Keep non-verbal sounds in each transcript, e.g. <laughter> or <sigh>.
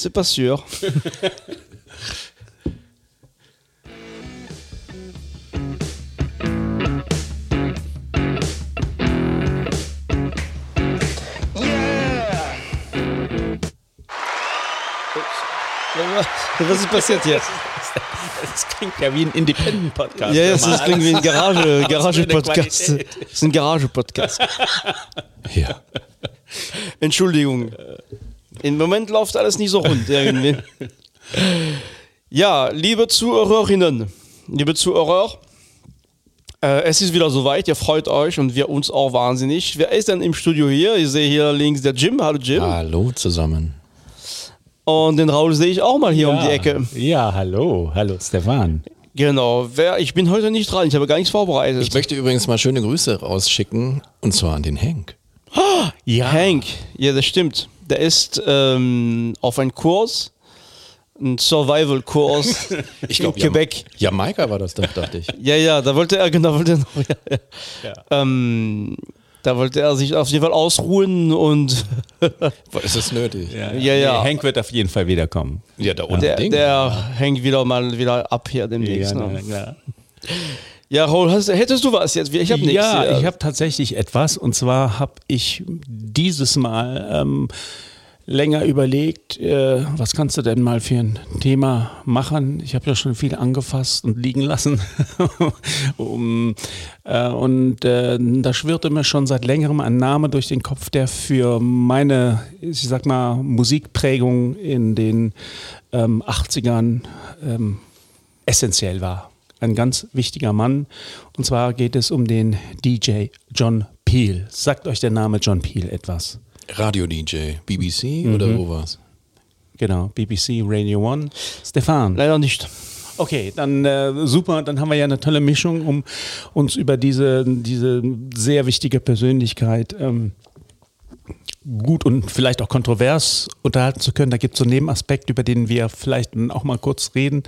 c'est pas sûr. <laughs> Was ist passiert <laughs> jetzt? Das klingt ja wie ein Independent-Podcast. Ja, yes, das klingt wie ein Garage, <laughs> Garage-Podcast. Das ist ein Garage-Podcast. Ja. Entschuldigung. Im Moment läuft alles nicht so rund irgendwie. Ja, liebe Zuhörerinnen, liebe Zuhörer, äh, es ist wieder soweit, ihr freut euch und wir uns auch wahnsinnig. Wer ist denn im Studio hier? Ich sehe hier links der Jim. Hallo Jim. Hallo zusammen. Und den Raul sehe ich auch mal hier ja. um die Ecke. Ja, hallo. Hallo, Stefan. Genau. Wer, ich bin heute nicht dran, ich habe gar nichts vorbereitet. Ich möchte übrigens mal schöne Grüße rausschicken und zwar an den Hank. Ja. Hank, ja, das stimmt. Der ist ähm, auf einen Kurs, ein Survival-Kurs <laughs> Ich in glaube, Quebec. Jamaika war das doch, dachte ich. Ja, ja, da wollte er, genau, wollte er noch, ja, ja. Ähm, da wollte er sich auf jeden Fall ausruhen und <laughs> Ist es nötig? Ja, Ja, ja. Nee, Hank wird auf jeden Fall wiederkommen. Ja, da der, unbedingt. der hängt wieder mal wieder ab hier demnächst. Ja, ne? Ja Raul, hast, hättest du was jetzt? Ich habe nichts. Ja, ich habe tatsächlich etwas. Und zwar habe ich dieses Mal ähm, länger überlegt, äh, was kannst du denn mal für ein Thema machen? Ich habe ja schon viel angefasst und liegen lassen. <laughs> um, äh, und äh, da schwirrte mir schon seit längerem ein Name durch den Kopf, der für meine, ich sag mal, Musikprägung in den ähm, 80ern ähm, essentiell war. Ein ganz wichtiger Mann. Und zwar geht es um den DJ John Peel. Sagt euch der Name John Peel etwas? Radio-DJ, BBC oder wo war's? Genau, BBC Radio One. Stefan. Leider nicht. Okay, dann äh, super, dann haben wir ja eine tolle Mischung, um uns über diese, diese sehr wichtige Persönlichkeit ähm, gut und vielleicht auch kontrovers unterhalten zu können. Da gibt es so einen Nebenaspekt, über den wir vielleicht auch mal kurz reden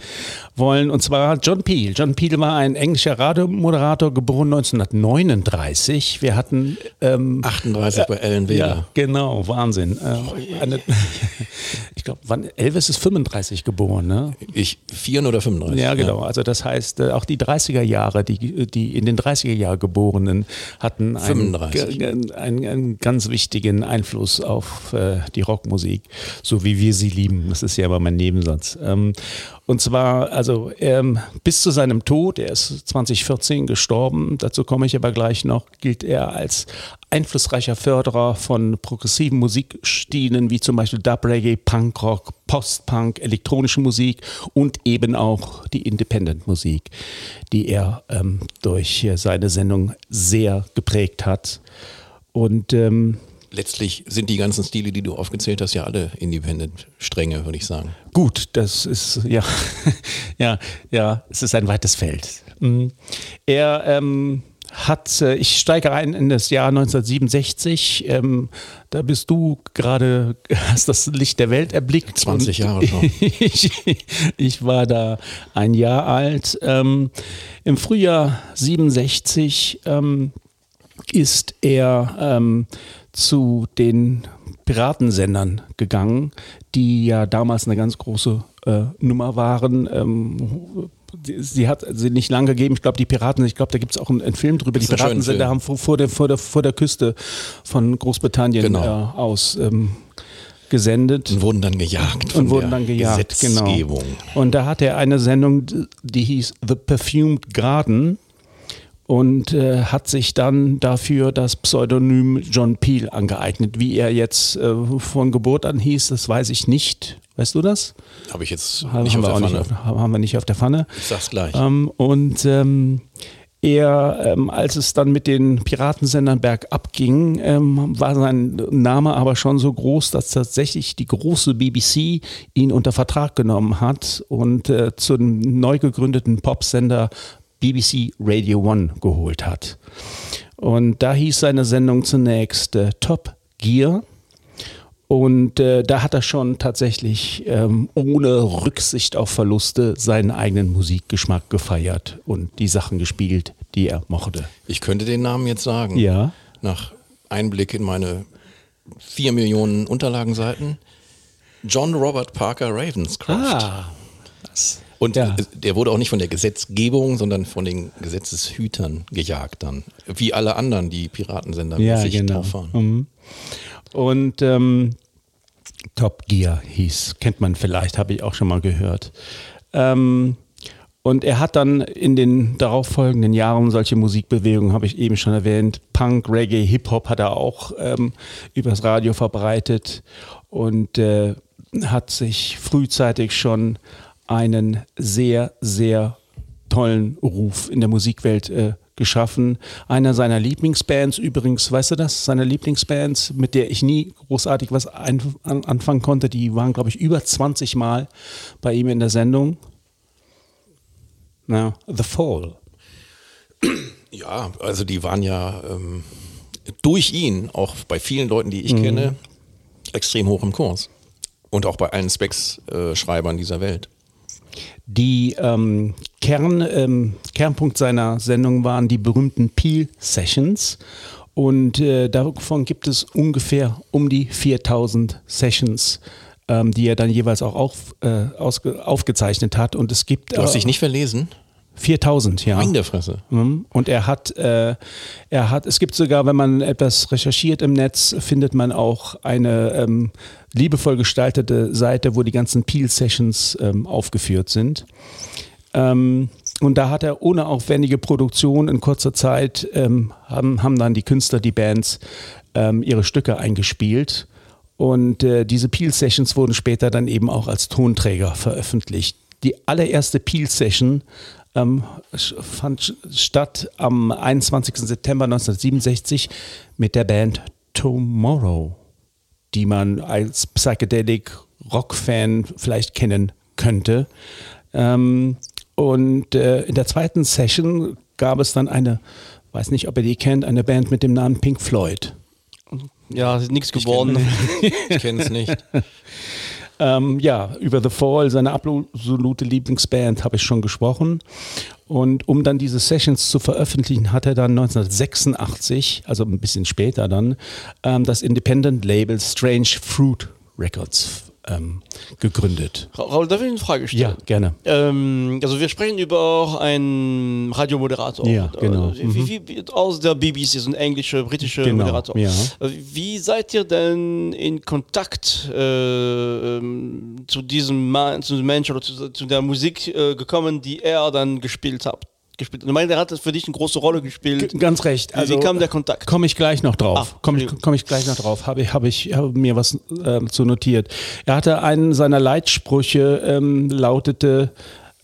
wollen. Und zwar John Peel. John Peel war ein englischer Radiomoderator, geboren 1939. Wir hatten ähm, 38 bei Ellen ja, Weber. genau, Wahnsinn. Äh, eine, <laughs> ich glaube, Elvis ist 35 geboren, ne? Ich, 4 oder 35? Ja, genau. Also das heißt, äh, auch die 30er Jahre, die, die in den 30er Jahren Geborenen hatten einen, 35. g- einen, einen ganz wichtigen Einfluss auf äh, die Rockmusik, so wie wir sie lieben. Das ist ja immer mein Nebensatz. Ähm, und zwar, also ähm, bis zu seinem Tod, er ist 2014 gestorben, dazu komme ich aber gleich noch, gilt er als einflussreicher Förderer von progressiven Musikstilen wie zum Beispiel Dub Reggae, Punkrock, Post-Punk, elektronische Musik und eben auch die Independent-Musik, die er ähm, durch seine Sendung sehr geprägt hat. Und ähm, Letztlich sind die ganzen Stile, die du aufgezählt hast, ja alle Independent-Stränge, würde ich sagen. Gut, das ist ja, <laughs> ja, ja, es ist ein weites Feld. Mhm. Er ähm, hat, äh, ich steige ein in das Jahr 1967. Ähm, da bist du gerade, <laughs> hast das Licht der Welt erblickt. 20 Und Jahre schon. <laughs> ich, ich war da ein Jahr alt. Ähm, Im Frühjahr 67 ähm, ist er ähm, zu den Piratensendern gegangen, die ja damals eine ganz große äh, Nummer waren. Ähm, sie- hat sie nicht lange gegeben. Ich glaube, die Piraten, ich glaube, da gibt es auch einen, einen Film drüber. Die schöner Piratensender Film. haben vor, vor, der, vor, der, vor der Küste von Großbritannien Genau. äh, aus ähm, gesendet Und wurden dann gejagt von und wurden dann gejagt. Genau. Gesetzgebung. Und da hatte er eine Sendung, die hieß The Perfumed Garden und äh, hat sich dann dafür das Pseudonym John Peel angeeignet. Wie er jetzt äh, von Geburt an hieß, das weiß ich nicht. Weißt du das? Habe ich jetzt Haben nicht auf wir der Pfanne. nicht auf, haben wir nicht auf der Pfanne. Ich sag's gleich. Ähm, und ähm, er, ähm, als es dann mit den Piratensendern bergab ging, ähm, war sein Name aber schon so groß, dass tatsächlich die große BBC ihn unter Vertrag genommen hat und äh, zum neu gegründeten Popsender BBC Radio One geholt hat. Und da hieß seine Sendung zunächst äh, Top Gear. Und äh, da hat er schon tatsächlich ähm, ohne Rücksicht auf Verluste seinen eigenen Musikgeschmack gefeiert und die Sachen gespielt, die er mochte. Ich könnte den Namen jetzt sagen. Ja. Nach Einblick in meine vier Millionen Unterlagenseiten. John Robert Parker Ravenscroft. Ah, Und Ja. äh, der wurde auch nicht von der Gesetzgebung, sondern von den Gesetzeshütern gejagt dann. Wie alle anderen, die Piratensender ja, mäßig genau. drauf waren. Mhm. Und ähm, Top Gear hieß, kennt man vielleicht, habe ich auch schon mal gehört. Ähm, und er hat dann in den darauffolgenden Jahren solche Musikbewegungen, habe ich eben schon erwähnt, Punk, Reggae, Hip-Hop hat er auch ähm, übers Radio verbreitet und äh, hat sich frühzeitig schon einen sehr, sehr tollen Ruf in der Musikwelt äh, geschaffen. Einer seiner Lieblingsbands übrigens, weißt du das? Seine Lieblingsbands, mit der ich nie großartig was ein, an, anfangen konnte, die waren, glaube ich, über 20 Mal bei ihm in der Sendung. Na, The Fall. Ja, also die waren ja ähm, durch ihn, auch bei vielen Leuten, die ich kenne, extrem hoch im Kurs. Und auch bei allen Specs-Schreibern dieser Welt. Die ähm, Kern, ähm, Kernpunkt seiner Sendung waren die berühmten Peel Sessions. Und äh, davon gibt es ungefähr um die 4000 Sessions, ähm, die er dann jeweils auch auf, äh, aufgezeichnet hat. Und es gibt Du hast äh, dich nicht verlesen? 4000, ja. Mein der Fresse. Mhm. Und er hat, äh, er hat, es gibt sogar, wenn man etwas recherchiert im Netz, findet man auch eine ähm, liebevoll gestaltete Seite, wo die ganzen Peel-Sessions ähm, aufgeführt sind. Ähm, und da hat er ohne aufwendige Produktion in kurzer Zeit, ähm, haben, haben dann die Künstler, die Bands ähm, ihre Stücke eingespielt. Und äh, diese Peel-Sessions wurden später dann eben auch als Tonträger veröffentlicht. Die allererste Peel-Session ähm, fand statt am 21. September 1967 mit der Band Tomorrow, die man als Psychedelic Rock-Fan vielleicht kennen könnte. Ähm, und äh, in der zweiten Session gab es dann eine, weiß nicht, ob ihr die kennt, eine Band mit dem Namen Pink Floyd. Ja, ist nichts geworden. <laughs> Ich kenne es nicht. Ähm, ja, über The Fall, seine absolute Lieblingsband, habe ich schon gesprochen. Und um dann diese Sessions zu veröffentlichen, hat er dann 1986, also ein bisschen später dann, ähm, das Independent Label Strange Fruit Records ähm, gegründet. Ra- Raul, darf ich eine Frage stellen? Ja, gerne. Ähm, also wir sprechen über einen Radiomoderator. Ja, genau. Äh, Wie, wie, wie, aus der BBC, so ein englischer, britischer Genau, Moderator. ja. Äh, Wie seid ihr denn in Kontakt äh, ähm, zu diesem Mann, zu dem Mensch oder zu, zu der Musik äh, gekommen, die er dann gespielt hat? Gespielt. Ich meine, er hat für dich eine große Rolle gespielt. G- Ganz recht. Also wie kam der Kontakt? Komme ich gleich noch drauf. Ah, Komme ich, komm ich gleich noch drauf. Habe ich, habe ich habe mir was ähm, zu notiert. Er hatte einen seiner Leitsprüche ähm, lautete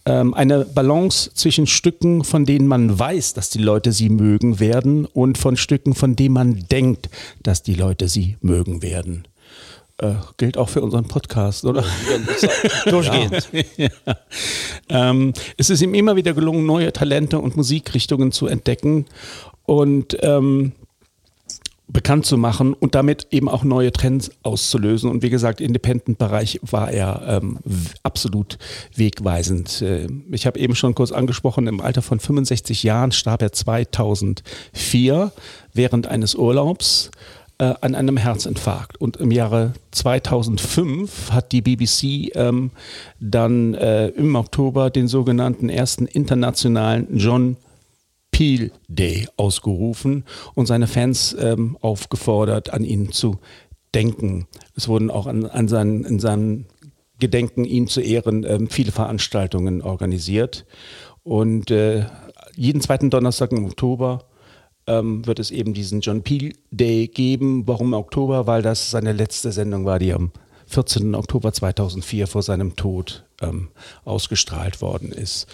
ähm, eine Balance zwischen Stücken, von denen man weiß, dass die Leute sie mögen werden, und von Stücken, von denen man denkt, dass die Leute sie mögen werden. Äh, gilt auch für unseren Podcast, oder? <laughs> Durchgehend. <laughs> ja. ähm, es ist ihm immer wieder gelungen, neue Talente und Musikrichtungen zu entdecken und ähm, bekannt zu machen und damit eben auch neue Trends auszulösen. Und wie gesagt, Independent-Bereich war er ähm, absolut wegweisend. Äh, ich habe eben schon kurz angesprochen, im Alter von 65 Jahren starb er 2004 während eines Urlaubs äh, an einem Herzinfarkt. Und im Jahre 2005 hat die BBC ähm, dann äh, im Oktober den sogenannten ersten internationalen John Peel Day ausgerufen und seine Fans ähm, aufgefordert, an ihn zu denken. Es wurden auch an, an seinen, in seinem Gedenken, ihn zu ehren, ähm, viele Veranstaltungen organisiert. Und äh, jeden zweiten Donnerstag im Oktober ähm, wird es eben diesen John Peel Day geben. Warum Oktober? Weil das seine letzte Sendung war, die am 14. Oktober 2004 vor seinem Tod ähm, ausgestrahlt worden ist.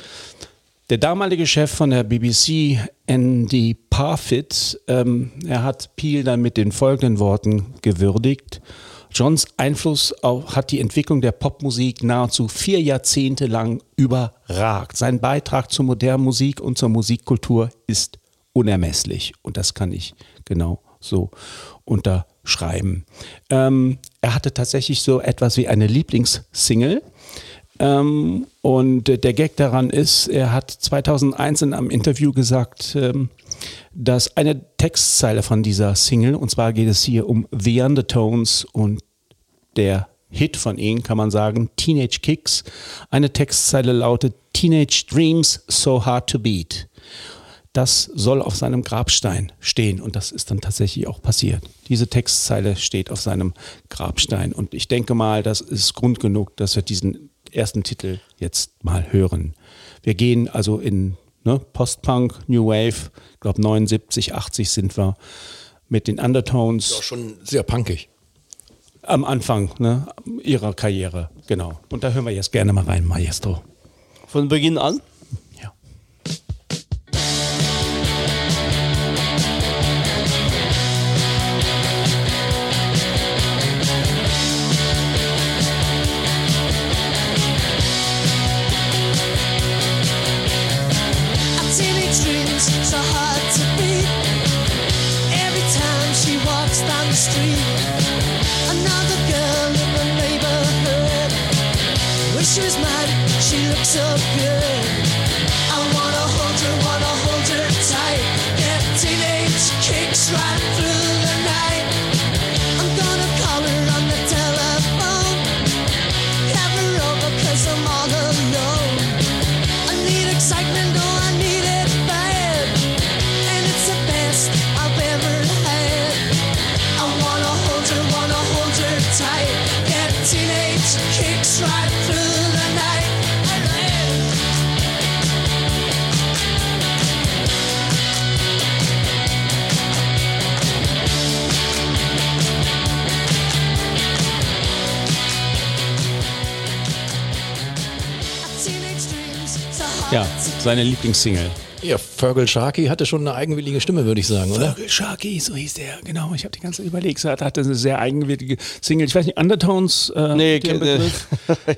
Der damalige Chef von der BBC, Andy Parfit, ähm, er hat Peel dann mit den folgenden Worten gewürdigt. Johns Einfluss auf, hat die Entwicklung der Popmusik nahezu vier Jahrzehnte lang überragt. Sein Beitrag zur modernen Musik und zur Musikkultur ist unermesslich. Und das kann ich genau so unterschreiben. Ähm, er hatte tatsächlich so etwas wie eine Lieblingssingle. Ähm, und äh, der Gag daran ist, er hat 2001 in einem Interview gesagt, ähm, dass eine Textzeile von dieser Single, und zwar geht es hier um The Undertones und der Hit von ihm, kann man sagen, Teenage Kicks. Eine Textzeile lautet Teenage Dreams So Hard to Beat. Das soll auf seinem Grabstein stehen und das ist dann tatsächlich auch passiert. Diese Textzeile steht auf seinem Grabstein und ich denke mal, das ist Grund genug, dass wir diesen ersten Titel jetzt mal hören. Wir gehen also in ne, Post-Punk, New Wave, ich glaube 79, 80 sind wir mit den Undertones. Doch schon sehr punkig. Am Anfang ne, ihrer Karriere, genau. Und da hören wir jetzt gerne mal rein, Maestro. Von Beginn an? Seine Lieblingssingle. Ja, Fergal Sharkey hatte schon eine eigenwillige Stimme, würde ich sagen, oder? Vögel Sharky, so hieß der, genau. Ich habe die ganze Zeit überlegt. Er hatte eine sehr eigenwillige Single. Ich weiß nicht, Undertones? Äh, Nee, ke-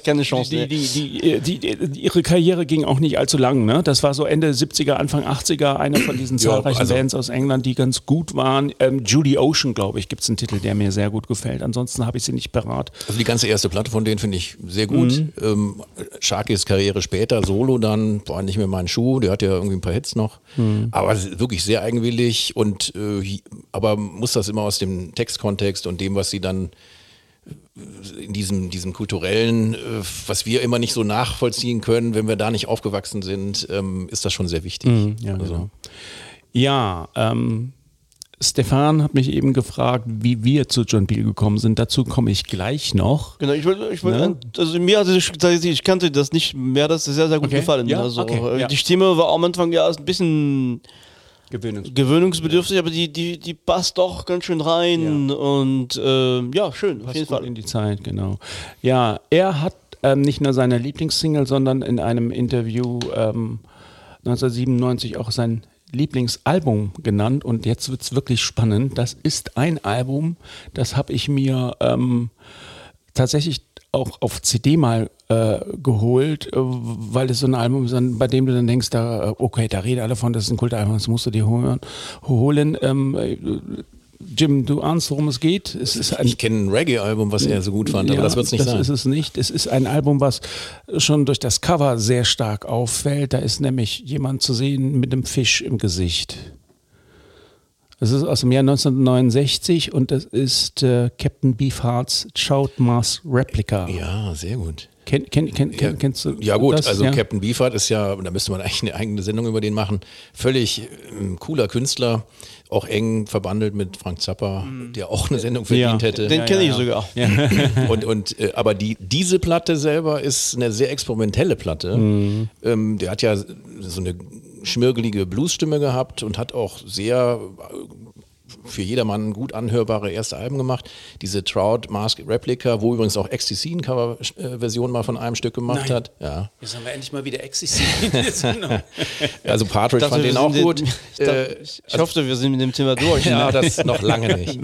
keine <laughs> Chance. Die, die, die, die, die, die, ihre Karriere ging auch nicht allzu lang. Ne? Das war so Ende 70er, Anfang 80er, einer von diesen Ja, zahlreichen also- Bands aus England, die ganz gut waren. Ähm, Judy Ocean, glaube ich, gibt es einen Titel, der mir sehr gut gefällt. Ansonsten habe ich sie nicht parat. Also die ganze erste Platte von denen finde ich sehr gut. Ähm, Sharkys Karriere später, Solo dann, war nicht mehr mein Schuh, der hat ja irgendwie ein paar Hits noch. Aber es ist wirklich sehr eigenwillig und äh, aber muss das immer aus dem Textkontext und dem, was sie dann in diesem, diesem kulturellen, äh, was wir immer nicht so nachvollziehen können, wenn wir da nicht aufgewachsen sind, ähm, ist das schon sehr wichtig. Ja, also, genau. Ja, ähm, Stefan hat mich eben gefragt, wie wir zu John Peel gekommen sind. Dazu komme ich gleich noch. Genau, ich wollte, ich wollte, Ne? also mir hat es, ich kannte das nicht, hat das sehr, sehr gut Okay. gefallen. Ja, also, okay, äh, ja. Die Stimme war am Anfang ja ein bisschen Gewöhnungs gewöhnungsbedürftig, aber die, die, die passt doch ganz schön rein und äh, ja, schön, auf Passt jeden gut Fall. in die Zeit, genau. Ja, er hat ähm, nicht nur seine Lieblingssingle, sondern in einem Interview ähm, 1997 auch sein Lieblingsalbum genannt. Und jetzt wird es wirklich spannend. Das ist ein Album, das habe ich mir ähm, tatsächlich auch auf CD mal äh, geholt, äh, weil es so ein Album ist, bei dem du dann denkst, da, äh, okay, da reden alle von, das ist ein Kultalbum, das musst du dir holen. holen. Ähm, äh, Jim, du ahnst, worum es geht. Es ist ein ich kenne ein Reggae-Album, was er so gut fand, aber ja, das wird es nicht das sein. ist es nicht. Es ist ein Album, was schon durch das Cover sehr stark auffällt. Da ist nämlich jemand zu sehen mit einem Fisch im Gesicht. Es ist aus dem Jahr 1969 und das ist äh, Captain Beefhearts Child Mars Replica. ja, sehr gut. Kenn, kenn, kenn, kenn, kennst du Ja gut, das? also ja? Captain Beefheart ist ja, da müsste man eigentlich eine eigene Sendung über den machen, völlig ähm, cooler Künstler, auch eng verbandelt mit Frank Zappa, der auch eine Sendung verdient Ja. hätte. Den Ja, kenne ja, ich ja. sogar. <laughs> und, und, äh, aber die, diese Platte selber ist eine sehr experimentelle Platte. Mhm. Ähm, der hat ja so eine schmirgelige Bluesstimme gehabt und hat auch sehr äh, für jedermann gut anhörbare erste Alben gemacht. Diese Trout Mask Replica, wo übrigens auch XTC eine Coverversion mal von einem Stück gemacht Nein. hat. Ja. Jetzt haben wir endlich mal wieder existiert. <laughs> <laughs> Also Partridge dachte, fand den auch gut. den- Ich, dachte, Äh, ich, ich hoffe, wir sind mit dem Thema durch. <laughs> ja, ne? das noch lange nicht.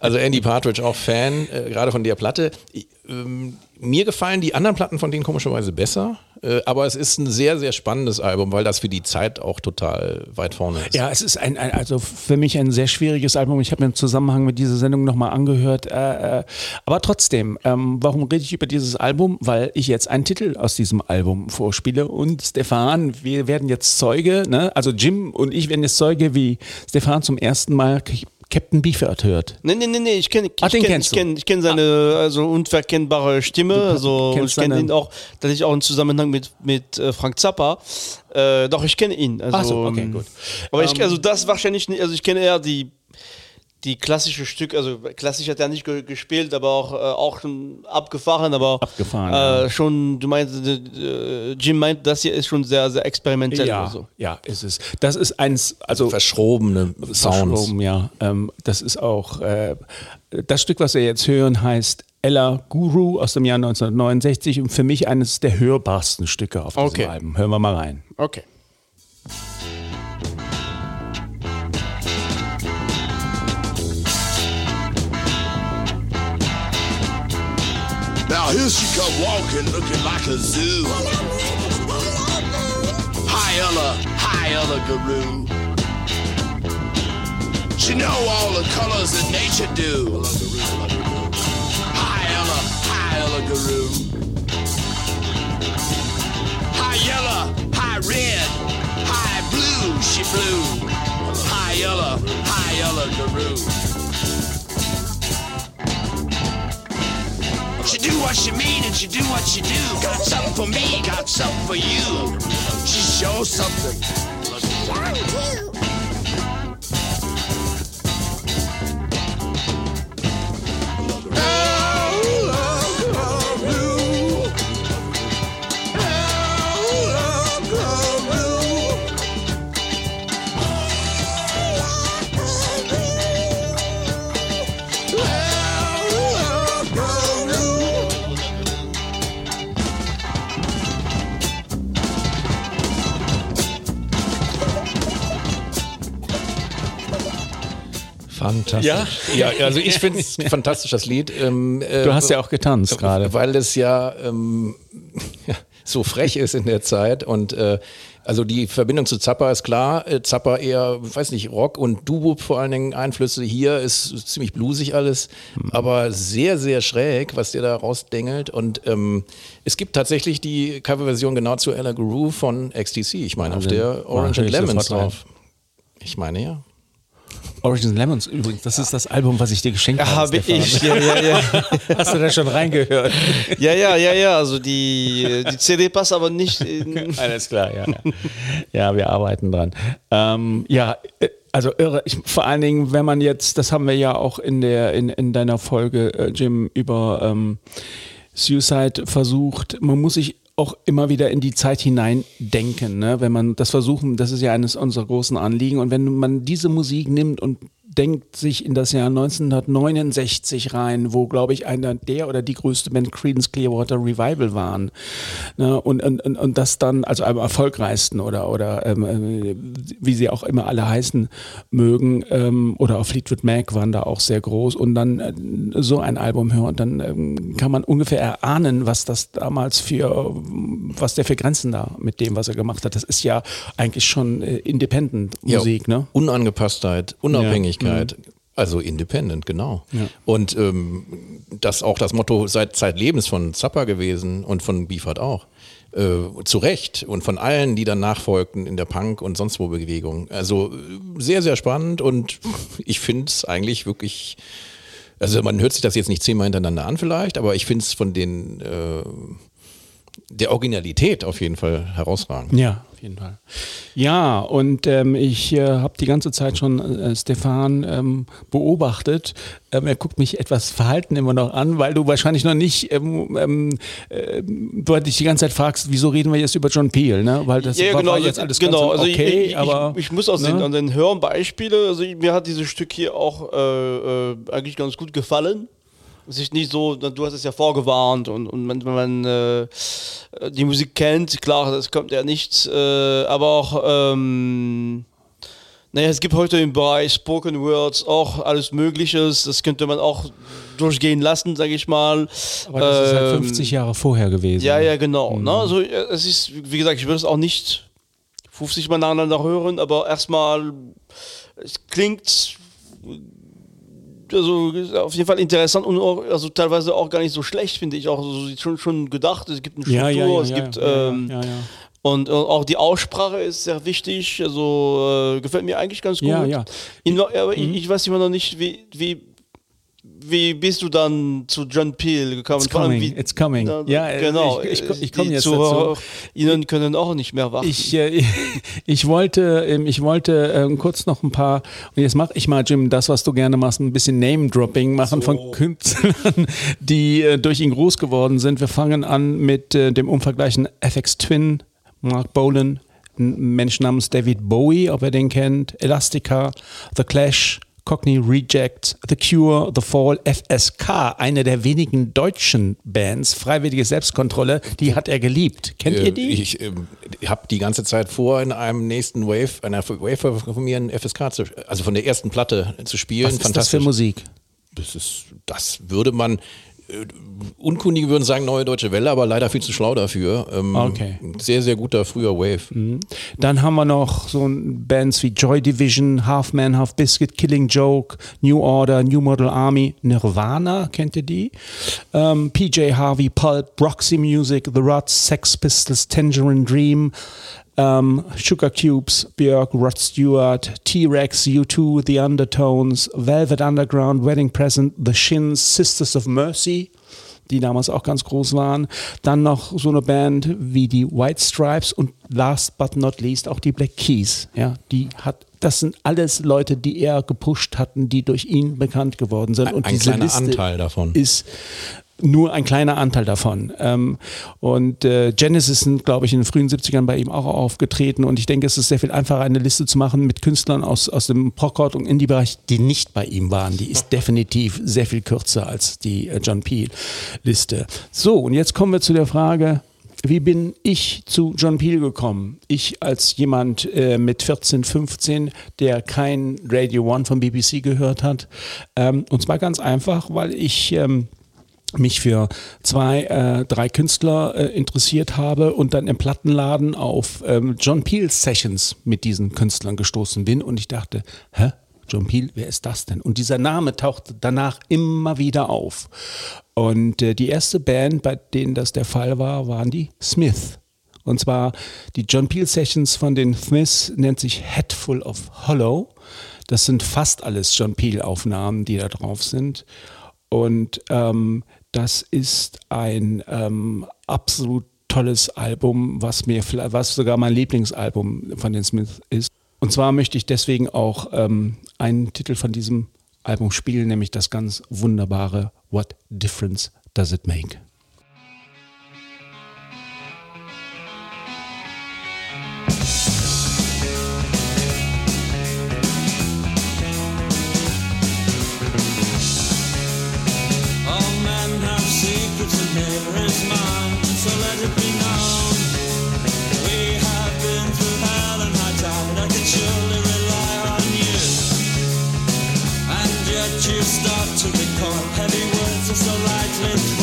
Also Andy Partridge auch Fan, äh, gerade von der Platte. Ich, ähm, mir gefallen die anderen Platten von denen komischerweise besser, äh, aber es ist ein sehr, sehr spannendes Album, weil das für die Zeit auch total weit vorne ist. Ja, es ist ein, ein also für mich ein sehr schwieriges Album. Ich habe mir im Zusammenhang mit dieser Sendung nochmal angehört. Äh, äh, aber trotzdem, ähm, warum rede ich über dieses Album? Weil ich jetzt einen Titel aus diesem Album vorspiele. Und Stefan, wir werden jetzt Zeuge, ne? also Jim und ich werden jetzt Zeuge, wie Stefan zum ersten Mal Captain Beefheart hört. Nee, nee, nee, nee, ich kenne Ah, ich den kenn, kennst ich kenn, ich kenn seine also unverkennbare Stimme. Also ich kenne ihn auch, tatsächlich auch im Zusammenhang mit, mit äh, Frank Zappa. Äh, doch, ich kenne ihn. Also, Ach so, okay, ähm, gut. Aber ich, also das wahrscheinlich nicht, also ich kenne eher die, die klassische Stück, also klassisch hat er nicht ge gespielt, aber auch, äh, auch schon abgefahren, aber Abgefahren, äh, ja. schon, du meinst, äh, Jim meint, das hier ist schon sehr, sehr experimentell Ja, oder so. ja, ist es. Das ist eins, also Verschrobene Sounds. verschoben, ja. Ähm, das ist auch, äh, das Stück, was wir jetzt hören, heißt Ella Guru aus dem Jahr 1969 und für mich eines der hörbarsten Stücke auf diesem Okay. Album. Hören wir mal rein. Okay. Here she come walking, looking like a zoo. Hi Ella, hi Ella Guru. She know all the colors that nature do. Hi Ella, hi Ella Guru. Hi yellow, hi red, hi blue, she blue. Hi yellow, hi Ella Guru. She do what she mean and she do what she do. Got something for me, got something for you. She shows something. Fantastisch. Ja, ja also ich finde es ein fantastisches Lied. Ähm, äh, Du hast ja auch getanzt gerade. Weil es ja, ähm, <laughs> ja so frech ist in der Zeit und äh, also die Verbindung zu Zappa ist klar. Äh, Zappa eher, weiß nicht, Rock und Doo-Wop vor allen Dingen Einflüsse. Hier ist ziemlich bluesig alles, aber sehr, sehr schräg, was der da rausdengelt. Und ähm, es gibt tatsächlich die Coverversion genau zu Ella Guru von XTC. Ich meine, auf der Orange and Lemons drauf. Ich meine, ja. And Lemons übrigens, das ist das Album, was ich dir geschenkt habe. Habe ich, ja, ja, ja. <laughs> Hast du da schon reingehört? Ja, ja, ja, ja. Also die, die CD passt aber nicht in. <laughs> Alles klar, ja. Ja, ja wir arbeiten dran. Ähm, ja, äh, also irre. Ich, vor allen Dingen, wenn man jetzt, das haben wir ja auch in der in, in deiner Folge, äh, Jim, über ähm, Suicide versucht. Man muss sich auch immer wieder in die Zeit hineindenken, ne? wenn man das versuchen, das ist ja eines unserer großen Anliegen und wenn man diese Musik nimmt und denkt sich in das Jahr 1969 rein, wo, glaube ich, einer der oder die größte Band Creedence Clearwater Revival waren. Ne? Und, und, und, das dann, also am erfolgreichsten oder, oder ähm, äh, wie sie auch immer alle heißen mögen, ähm, oder auch Fleetwood Mac waren da auch sehr groß und dann äh, so ein Album hören, dann ähm, kann man ungefähr erahnen, was das damals für, was der für Grenzen da mit dem, was er gemacht hat. Das ist ja eigentlich schon äh, Independent Musik, ja, ne? Unangepasstheit, Unabhängigkeit. Also independent, genau. Und ähm, das auch das Motto seit zeitlebens von Zappa gewesen und von Beefheart auch. Äh, zu Recht und von allen, die dann nachfolgten in der Punk- und sonst wo Bewegung. Also sehr, sehr spannend und <laughs> ich finde es eigentlich wirklich, also man hört sich das jetzt nicht zehnmal hintereinander an vielleicht, aber ich finde es von den, äh, der Originalität auf jeden Fall herausragend. Ja, auf jeden Fall. Ja, und ähm, ich äh, habe die ganze Zeit schon äh, Stefan ähm, beobachtet. Ähm, er guckt mich etwas verhalten immer noch an, weil du wahrscheinlich noch nicht, ähm, ähm, äh, du dich die ganze Zeit fragst, wieso reden wir jetzt über John Peel, ne? Weil das Ja, war, genau, war jetzt alles genau. ganz Also ich- okay, ich, ich, aber ich, ich muss aus den, ne? an den höheren Beispiele, also ich, mir hat dieses Stück hier auch äh, äh, eigentlich ganz gut gefallen. Sich nicht so, du hast es ja vorgewarnt und, und wenn man äh, die Musik kennt, klar, das kommt ja nicht, äh, aber auch, ähm, naja, es gibt heute im Bereich Spoken Words auch alles Mögliches, das könnte man auch durchgehen lassen, sage ich mal. aber das ist halt Ähm, 50 Jahre vorher gewesen. ja, ja, genau. Ne? Also, es ist, wie gesagt, ich würde es auch nicht 50 Mal nacheinander hören, aber erstmal, es klingt also auf jeden Fall interessant und auch, also teilweise auch gar nicht so schlecht, finde ich auch. Also, schon, schon gedacht, es gibt eine Struktur, Ja, ja, ja, es gibt ähm, ja. Und äh, auch die Aussprache ist sehr wichtig. Also äh, gefällt mir eigentlich ganz gut. Ja, ja. In, aber ich, ich weiß immer noch nicht, wie, wie, wie bist du dann zu John Peel gekommen? It's coming, wie, it's coming. Ja, äh, genau. ich- ich- ich Die komm jetzt Zuhörer, dazu. Ihnen können auch nicht mehr warten. Ich, äh, <laughs> ich wollte, ähm, ich wollte ähm, kurz noch ein paar, und jetzt mache ich mal, Jim, das, was du gerne machst, ein bisschen Name-Dropping machen von Künstlern, <laughs> die äh, durch ihn groß geworden sind. Wir fangen an mit äh, dem unvergleichen FX Twin, Mark Bolan, ein Mensch namens David Bowie, ob er den kennt, Elastica, The Clash, Cockney Reject, The Cure, The Fall, FSK, eine der wenigen deutschen Bands, Freiwillige Selbstkontrolle, die hat er geliebt. Kennt Äh, ihr die? Ich ähm, habe die ganze Zeit vor, in einem nächsten Wave, einer Wave von mir FSK zu, also von der ersten Platte zu spielen. Was ist das für Musik? Das ist, das würde man, äh, Unkundige würden sagen neue deutsche Welle, aber leider viel zu schlau dafür. Ähm, Okay. Sehr, sehr guter früher Wave. Dann haben wir noch so Bands wie Joy Division, Half Man, Half Biscuit, Killing Joke, New Order, New Model Army, Nirvana, kennt ihr die? Ähm, PJ Harvey, Pulp, Roxy Music, The Ruts, Sex Pistols, Tangerine Dream, ähm, Sugar Cubes, Björk, Rod Stewart, T-Rex, U2, The Undertones, Velvet Underground, Wedding Present, The Shins, Sisters of Mercy, die damals auch ganz groß waren. Dann noch so eine Band wie die White Stripes und last but not least auch die Black Keys. Ja, die hat, das sind alles Leute, die er gepusht hatten, die durch ihn bekannt geworden sind. Und ein kleiner Liste Anteil davon. ist nur ein kleiner Anteil davon. Ähm, und äh, Genesis sind, glaube ich, in den frühen 70ern bei ihm auch aufgetreten. Und ich denke, es ist sehr viel einfacher, eine Liste zu machen mit Künstlern aus, aus dem Prog-Rock und Indie-Bereich, die nicht bei ihm waren. Die ist definitiv sehr viel kürzer als die äh, John Peel-Liste. So, und jetzt kommen wir zu der Frage, wie bin ich zu John Peel gekommen? Ich als jemand äh, mit 14, 15, der kein Radio One von BBC gehört hat. Ähm, und zwar ganz einfach, weil ich ähm, mich für zwei, äh, drei Künstler äh, interessiert habe und dann im Plattenladen auf ähm, John Peel Sessions mit diesen Künstlern gestoßen bin und ich dachte, hä? John Peel, wer ist das denn? Und dieser Name tauchte danach immer wieder auf. Und äh, die erste Band, bei denen das der Fall war, waren die Smith. Und zwar die John Peel Sessions von den Smiths nennt sich Headful of Hollow. Das sind fast alles John Peel Aufnahmen, die da drauf sind. Und ähm, das ist ein ähm, absolut tolles Album, was mir was sogar mein Lieblingsalbum von den Smiths ist. Und zwar möchte ich deswegen auch ähm, einen Titel von diesem Album spielen, nämlich das ganz wunderbare What Difference Does It Make? To recall heavy words are so lightly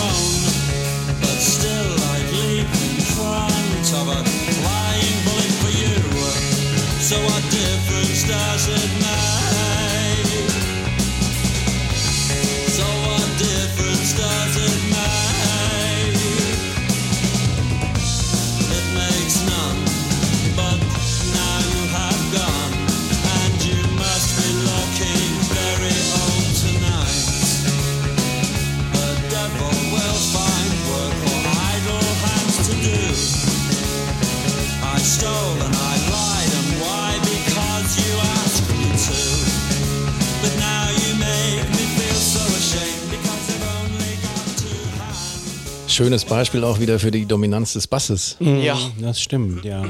Schönes Beispiel auch wieder für die Dominanz des Basses. ja. Das stimmt, ja.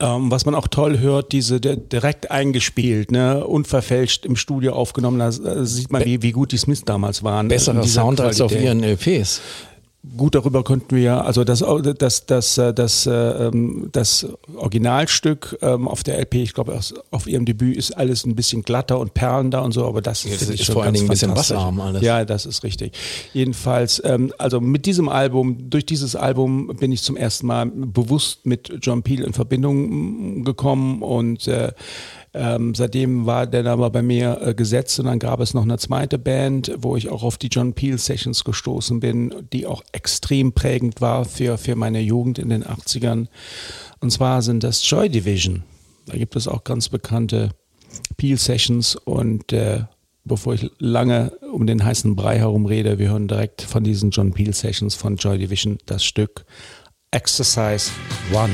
Ähm, was man auch toll hört, diese di- direkt eingespielt, ne, unverfälscht im Studio aufgenommen, da äh, sieht man, wie, wie gut die Smiths damals waren. in Besserer Sound als auf ihren LPs. Gut, darüber konnten wir, also das, das, das, äh, das, äh, ähm, das Originalstück ähm, auf der LP, ich glaube, auf ihrem Debüt ist alles ein bisschen glatter und perlender und so, aber das ich ist schon vor allen Dingen ein bisschen bassarm alles. Ja, das ist richtig. Jedenfalls, ähm, also mit diesem Album, durch dieses Album bin ich zum ersten Mal bewusst mit John Peel in Verbindung mm, gekommen und äh, ähm, seitdem war der Name bei mir äh, gesetzt und dann gab es noch eine zweite Band, wo ich auch auf die John Peel Sessions gestoßen bin, die auch extrem prägend war für, für meine Jugend in den 80ern. Und zwar sind das Joy Division. Da gibt es auch ganz bekannte Peel Sessions und äh, bevor ich lange um den heißen Brei herum rede, wir hören direkt von diesen John Peel Sessions von Joy Division das Stück Exercise One.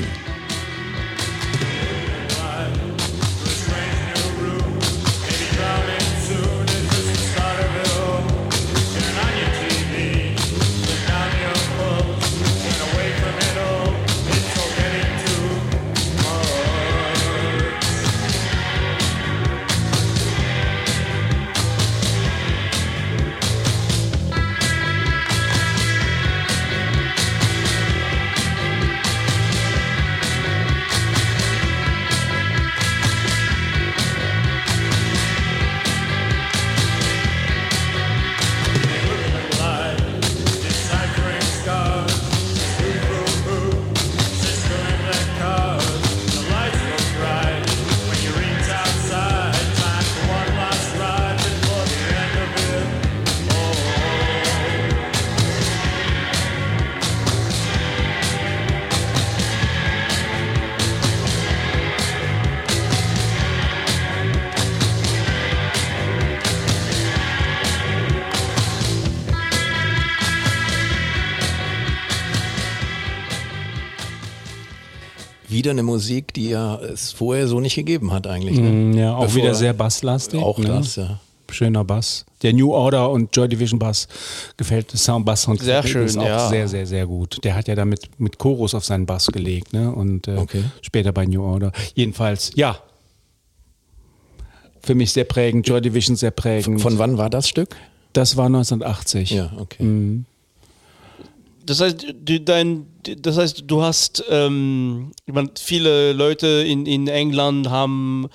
Wieder eine Musik, die ja es vorher so nicht gegeben hat eigentlich. Ne? Mm, Ja, auch Bevor- wieder sehr basslastig. Auch ne? das, ja. Schöner Bass. Der New Order und Joy Division Bass gefällt Sound Bass und Sehr schön, auch ja. sehr, sehr, sehr gut. Der hat ja damit mit Chorus auf seinen Bass gelegt, ne? Und äh, Okay. später bei New Order. Jedenfalls, ja. Für mich sehr prägend, Joy Division sehr prägend. Von wann war das Stück? das war 1980. Ja, okay. Mhm. Das heißt, du, dein, das heißt, du hast, ähm, ich meine, viele Leute in, in England haben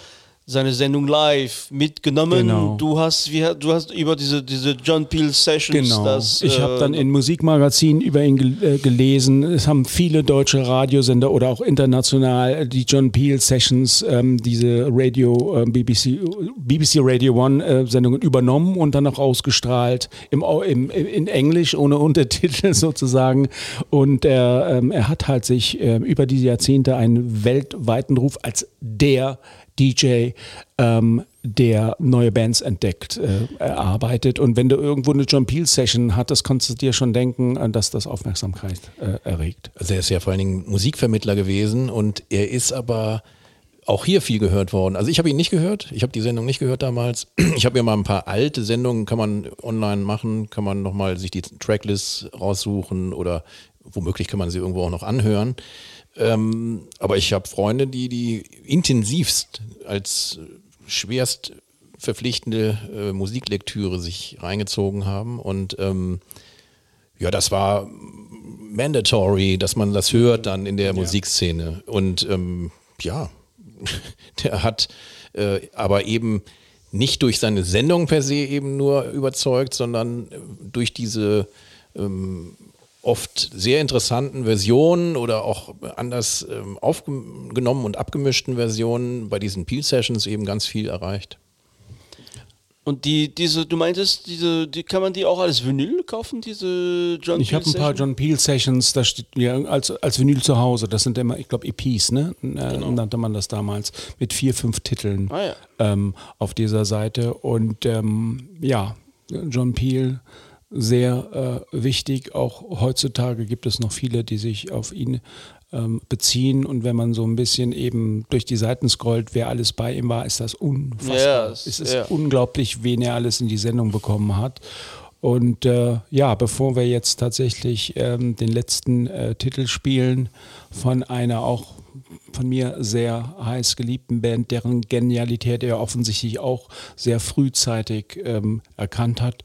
seine Sendung live mitgenommen. Genau. Du hast, wie, du hast über diese, diese John Peel Sessions Genau. das. ich habe äh, dann in Musikmagazinen über ihn gel äh, gelesen. Es haben viele deutsche Radiosender oder auch international die John Peel Sessions, ähm, diese Radio, äh, BBC, BBC Radio One äh, Sendungen übernommen und dann auch ausgestrahlt im, im, in Englisch ohne Untertitel <laughs> sozusagen. Und er, ähm, er hat halt sich äh, über diese Jahrzehnte einen weltweiten Ruf als der DJ, ähm, der neue Bands entdeckt, äh, erarbeitet. Und wenn du irgendwo eine John Peel Session hattest, konntest du dir schon denken, äh, dass das Aufmerksamkeit äh, erregt. Also er ist ja vor allen Dingen Musikvermittler gewesen und er ist aber auch hier viel gehört worden. Also ich habe ihn nicht gehört, ich habe die Sendung nicht gehört damals. <clears throat> Ich habe mir mal ein paar alte Sendungen, kann man online machen, kann man nochmal sich die Tracklist raussuchen oder womöglich kann man sie irgendwo auch noch anhören. Ähm, aber ich habe Freunde, die die intensivst als schwerst verpflichtende äh, Musiklektüre sich reingezogen haben und ähm, ja, das war mandatory, dass man das hört dann in der Musikszene. Und ähm, ja, <laughs> der hat äh, aber eben nicht durch seine Sendung per se eben nur überzeugt, sondern äh, durch diese ähm, oft sehr interessanten Versionen oder auch anders ähm, aufgenommen und abgemischten Versionen bei diesen Peel Sessions eben ganz viel erreicht. Und die, diese, du meintest, diese, die kann man die auch als Vinyl kaufen, diese John Ich habe ein paar? John Peel Sessions, da steht ja als, als Vinyl zu Hause. Das sind immer, ich glaube, EPs, ne? Äh, Nannte man das damals mit vier, fünf Titeln Ah, ja. ähm, auf dieser Seite. Und ähm, ja, John Peel sehr äh, wichtig. Auch heutzutage gibt es noch viele, die sich auf ihn ähm, beziehen. Und wenn man so ein bisschen eben durch die Seiten scrollt, wer alles bei ihm war, ist das unfassbar. Ja, es- ist ja. unglaublich, wen er alles in die Sendung bekommen hat. Und äh, ja, bevor wir jetzt tatsächlich ähm, den letzten äh, Titel spielen von einer auch von mir sehr heiß geliebten Band, deren Genialität er offensichtlich auch sehr frühzeitig ähm, erkannt hat,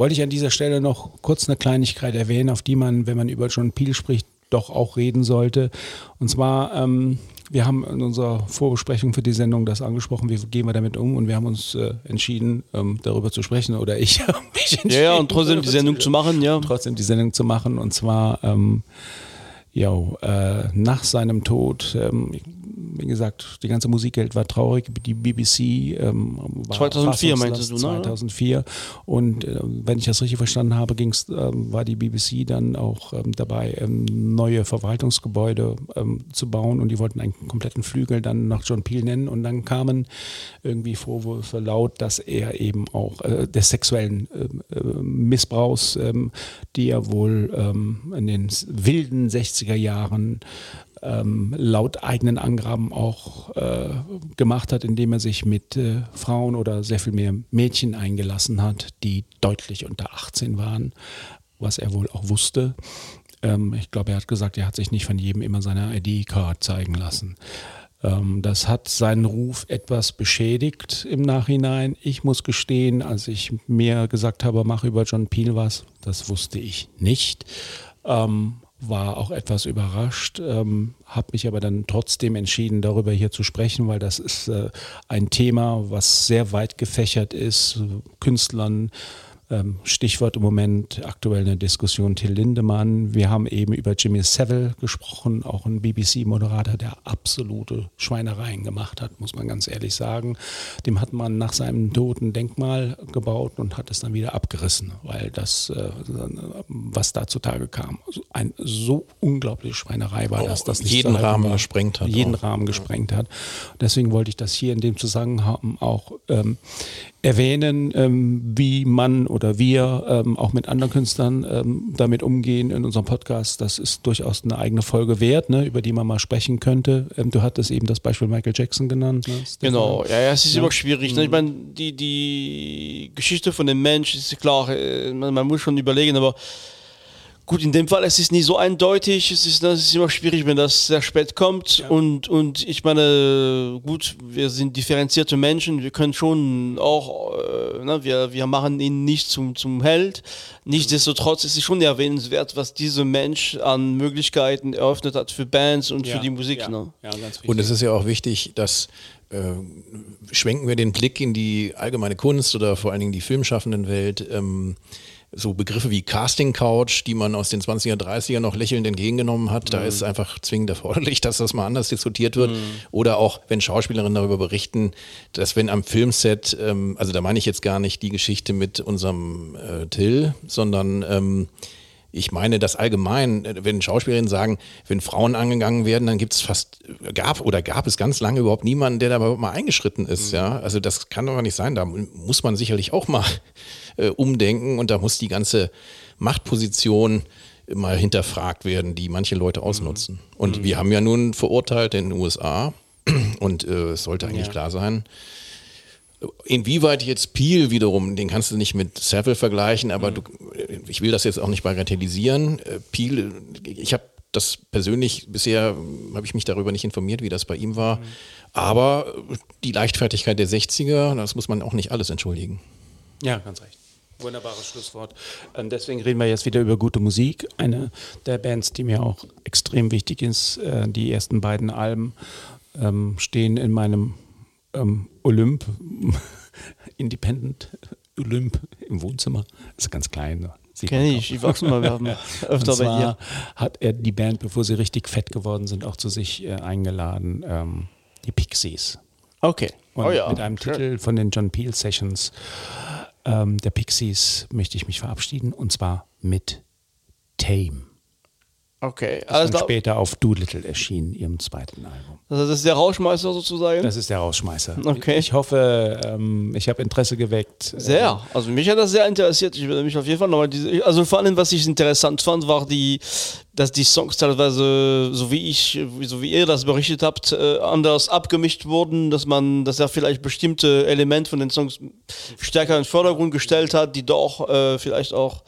wollte ich an dieser Stelle noch kurz eine Kleinigkeit erwähnen, auf die man, wenn man über John Peel spricht, doch auch reden sollte. Und zwar, ähm, wir haben in unserer Vorbesprechung für die Sendung das angesprochen, wie gehen wir damit um und wir haben uns äh, entschieden, ähm, darüber zu sprechen oder ich <laughs> habe mich entschieden. Ja, ja, und trotzdem die Sendung zu machen, ja. trotzdem die Sendung zu machen. Und zwar, ähm, jo, äh, nach seinem Tod, ähm, wie gesagt, die ganze Musikgeld war traurig. Die BBC ähm, war 2004 fassungslos, meintest du, ne? 2004. Und äh, wenn ich das richtig verstanden habe, ging's, ähm, war die BBC dann auch ähm, dabei, ähm, neue Verwaltungsgebäude ähm, zu bauen und die wollten einen kompletten Flügel dann nach John Peel nennen und dann kamen irgendwie Vorwürfe laut, dass er eben auch äh, des sexuellen ähm, äh, Missbrauchs, ähm, die er wohl in den wilden 60er Jahren ähm, laut eigenen Angaben auch äh, gemacht hat, indem er sich mit äh, Frauen oder sehr viel mehr Mädchen eingelassen hat, die deutlich unter 18 waren, was er wohl auch wusste. Ähm, ich glaube, er hat gesagt, er hat sich nicht von jedem immer seine ID-Card zeigen lassen. Ähm, das hat seinen Ruf etwas beschädigt im Nachhinein. Ich muss gestehen, als ich mir gesagt habe, mach über John Peel was, das wusste ich nicht. Ähm, war auch etwas überrascht, ähm, habe mich aber dann trotzdem entschieden, darüber hier zu sprechen, weil das ist äh, ein Thema, was sehr weit gefächert ist, Künstlern, Stichwort im Moment aktuell eine Diskussion Till Lindemann. Wir haben eben über Jimmy Savile gesprochen, auch ein BBC-Moderator, der absolute Schweinereien gemacht hat, muss man ganz ehrlich sagen. Dem hat man nach seinem Tod ein Denkmal gebaut und hat es dann wieder abgerissen, weil das, äh, was da zutage kam, ein so unglaubliche Schweinerei war, dass das nicht jeden Rahmen war. gesprengt hat Jeden auch. Rahmen gesprengt hat. Deswegen wollte ich das hier in dem Zusammenhang auch ähm, erwähnen, ähm, wie man oder wir ähm, auch mit anderen Künstlern ähm, damit umgehen in unserem Podcast. Das ist durchaus eine eigene Folge wert, ne, über die man mal sprechen könnte. Ähm, du hattest eben das Beispiel Michael Jackson genannt. Ne? Genau, ja, ja, es ist Ja. immer schwierig. Ne? Ich meine, die, die Geschichte von dem Mensch ist klar, äh, man, man muss schon überlegen, aber gut, in dem Fall, es ist nicht so eindeutig, es ist, das ist immer schwierig, wenn das sehr spät kommt und, und ich meine, gut, wir sind differenzierte Menschen, wir können schon auch, äh, ne, wir, wir machen ihn nicht zum, zum Held, nichtsdestotrotz ist es schon erwähnenswert, was dieser Mensch an Möglichkeiten eröffnet hat für Bands und Ja, für die Musik. Ja, Ne? ja. Und es ist ja auch wichtig, dass äh, schwenken wir den Blick in die allgemeine Kunst oder vor allen Dingen die filmschaffenden Welt. Ähm, so Begriffe wie Casting Couch, die man aus den 20er, 30er noch lächelnd entgegengenommen hat, da ist einfach zwingend erforderlich, dass das mal anders diskutiert wird. Oder auch, wenn Schauspielerinnen darüber berichten, dass wenn am Filmset, ähm, also da meine ich jetzt gar nicht die Geschichte mit unserem äh, Till, sondern ähm, ich meine, das allgemein, äh, wenn Schauspielerinnen sagen, wenn Frauen angegangen werden, dann gibt es fast, gab oder gab es ganz lange überhaupt niemanden, der da überhaupt mal eingeschritten ist. Ja, also das kann doch nicht sein. Da muss man sicherlich auch mal <laughs> äh, umdenken und da muss die ganze Machtposition mal hinterfragt werden, die manche Leute ausnutzen. Und wir haben ja nun verurteilt in den USA <clears throat> und äh, es sollte eigentlich Ja. klar sein, Inwieweit jetzt Peel wiederum, den kannst du nicht mit Savile vergleichen, aber du, ich will das jetzt auch nicht bagatellisieren. Äh, Peel, ich habe das persönlich bisher, habe ich mich darüber nicht informiert, wie das bei ihm war. Aber die Leichtfertigkeit der 60er, das muss man auch nicht alles entschuldigen. Ja, ganz recht. Wunderbares Schlusswort. Ähm, deswegen reden wir jetzt wieder über gute Musik. Eine der Bands, die mir auch extrem wichtig ist. Äh, die ersten beiden Alben ähm, stehen in meinem ähm, Olymp, <laughs> Independent Olymp im Wohnzimmer. Das ist ganz klein. ne? Sieht man Kenn kaum. ich, ich wachse mal, wir haben <laughs> öfter bei dir. hat er die Band, bevor sie richtig fett geworden sind, auch zu sich äh, eingeladen. Ähm, die Pixies. Okay. Und oh ja. mit einem. Titel von den John Peel Sessions ähm, der Pixies möchte ich mich verabschieden und zwar mit Tame. Okay. Das Also, dann später auf Doolittle erschien, ihrem zweiten Album. also das ist der Rauschmeister sozusagen? Das ist der Rausschmeißer. Okay. Ich hoffe, ähm, ich habe Interesse geweckt. Sehr. Also mich hat das sehr interessiert. Ich würde mich auf jeden Fall nochmal diese. Also vor allem, was ich interessant fand, war die, dass die Songs teilweise, so wie ich, so wie ihr das berichtet habt, äh, anders abgemischt wurden, dass man, dass er vielleicht bestimmte Elemente von den Songs stärker in den Vordergrund gestellt hat, die doch äh, vielleicht auch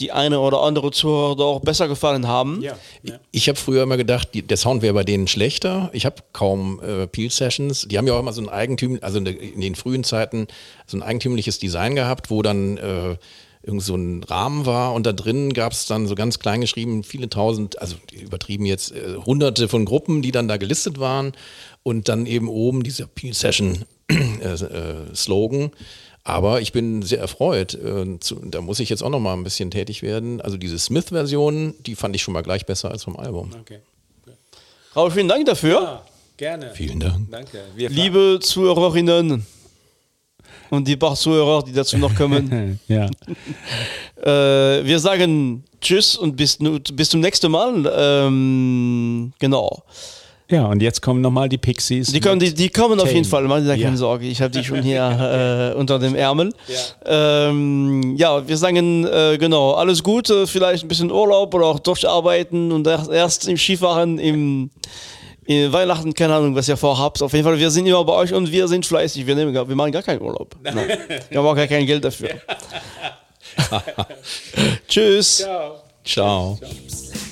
die eine oder andere Zuhörer doch besser gefallen haben. Ja, ja. Ich habe früher immer gedacht, die, der Sound wäre bei denen schlechter. Ich habe kaum äh, Peel Sessions. Die haben ja auch immer so ein Eigentüm, also in, den frühen Zeiten so ein eigentümliches Design gehabt, wo dann äh, irgend so ein Rahmen war und da drin gab es dann so ganz klein geschrieben viele tausend, also übertrieben jetzt äh, hunderte von Gruppen, die dann da gelistet waren und dann eben oben dieser Peel Session <clears throat> äh, äh, Slogan. Aber ich bin sehr erfreut. Äh, zu, da muss ich jetzt auch noch mal ein bisschen tätig werden. Also diese Smith-Version, die fand ich schon mal gleich besser als vom Album. Okay. Raul, vielen Dank dafür. Gerne. Vielen Dank. Danke. Wir Liebe Zuhörerinnen und die paar Zuhörer, die dazu noch kommen, <laughs> ja. äh, wir sagen Tschüss und bis, bis zum nächsten Mal. Ähm, genau. Ja, und jetzt kommen nochmal die Pixies. Die kommen, die, die kommen auf jeden. Fall, machen Sie da keine Ja. Sorge. Ich habe die schon hier <laughs> äh, unter dem Ärmel. Ja, ähm, ja wir sagen äh, genau, alles Gute, vielleicht ein bisschen Urlaub oder auch durcharbeiten und erst, im Skifahren im in Weihnachten, keine Ahnung, was ihr vorhabt. Auf jeden Fall, wir sind immer bei euch und wir sind fleißig. Wir, nehmen, wir machen gar keinen Urlaub. Nein. Wir haben auch gar kein Geld dafür. <laughs> <laughs> Tschüss. Ciao. Must